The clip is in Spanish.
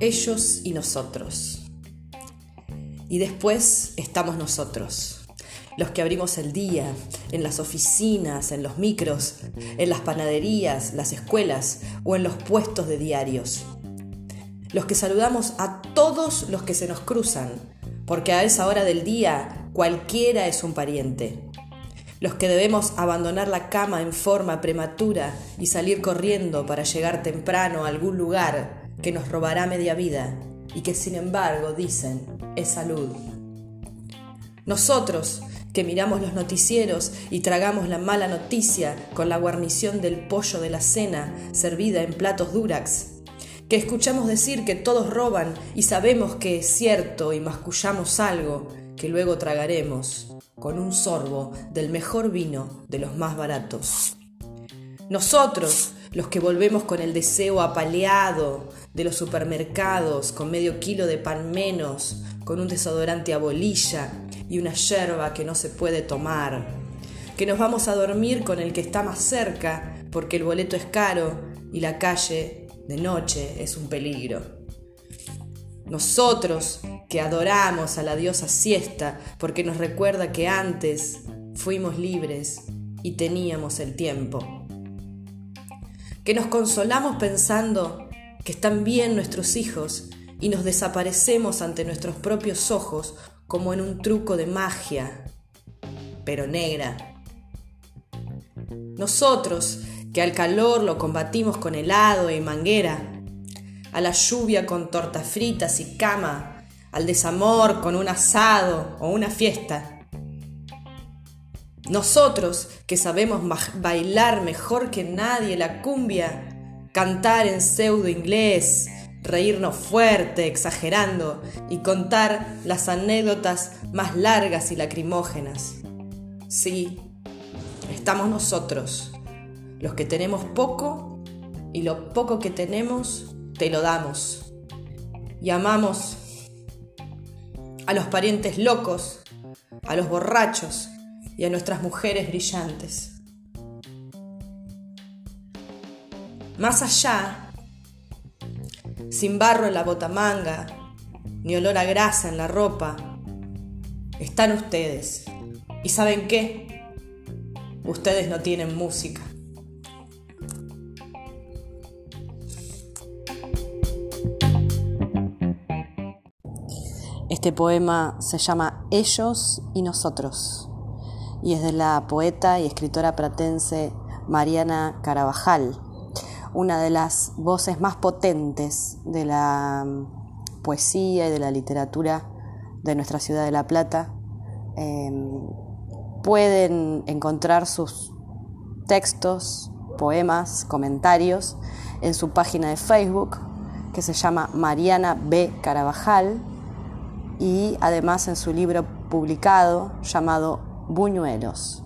Ellos y nosotros. Y después estamos nosotros, los que abrimos el día, en las oficinas, en los micros, en las panaderías, las escuelas o en los puestos de diarios. Los que saludamos a todos los que se nos cruzan, porque a esa hora del día cualquiera es un pariente. Los que debemos abandonar la cama en forma prematura y salir corriendo para llegar temprano a algún lugar que nos robará media vida y que sin embargo dicen es salud. Nosotros, que miramos los noticieros y tragamos la mala noticia con la guarnición del pollo de la cena servida en platos durax, que escuchamos decir que todos roban y sabemos que es cierto y mascullamos algo que luego tragaremos con un sorbo del mejor vino de los más baratos. Nosotros, los que volvemos con el deseo apaleado de los supermercados, con medio kilo de pan menos, con un desodorante a bolilla y una yerba que no se puede tomar, que nos vamos a dormir con el que está más cerca porque el boleto es caro y la calle de noche es un peligro. Nosotros que adoramos a la diosa siesta porque nos recuerda que antes fuimos libres y teníamos el tiempo que nos consolamos pensando que están bien nuestros hijos y nos desaparecemos ante nuestros propios ojos como en un truco de magia, pero negra. Nosotros, que al calor lo combatimos con helado y manguera, a la lluvia con tortas fritas y cama, al desamor con un asado o una fiesta, nosotros que sabemos bailar mejor que nadie la cumbia, cantar en pseudo inglés, reírnos fuerte, exagerando y contar las anécdotas más largas y lacrimógenas. Sí, estamos nosotros, los que tenemos poco y lo poco que tenemos te lo damos. Y amamos a los parientes locos, a los borrachos, y a nuestras mujeres brillantes. Más allá, sin barro en la botamanga, ni olor a grasa en la ropa, están ustedes. ¿Y saben qué? Ustedes no tienen música. Este poema se llama Ellos y Nosotros y es de la poeta y escritora pratense Mariana Carabajal, una de las voces más potentes de la mm, poesía y de la literatura de nuestra ciudad de La Plata. Em, pueden encontrar sus textos, poemas, comentarios en su página de Facebook que se llama Mariana B. Carabajal y además en su libro publicado llamado buñuelos.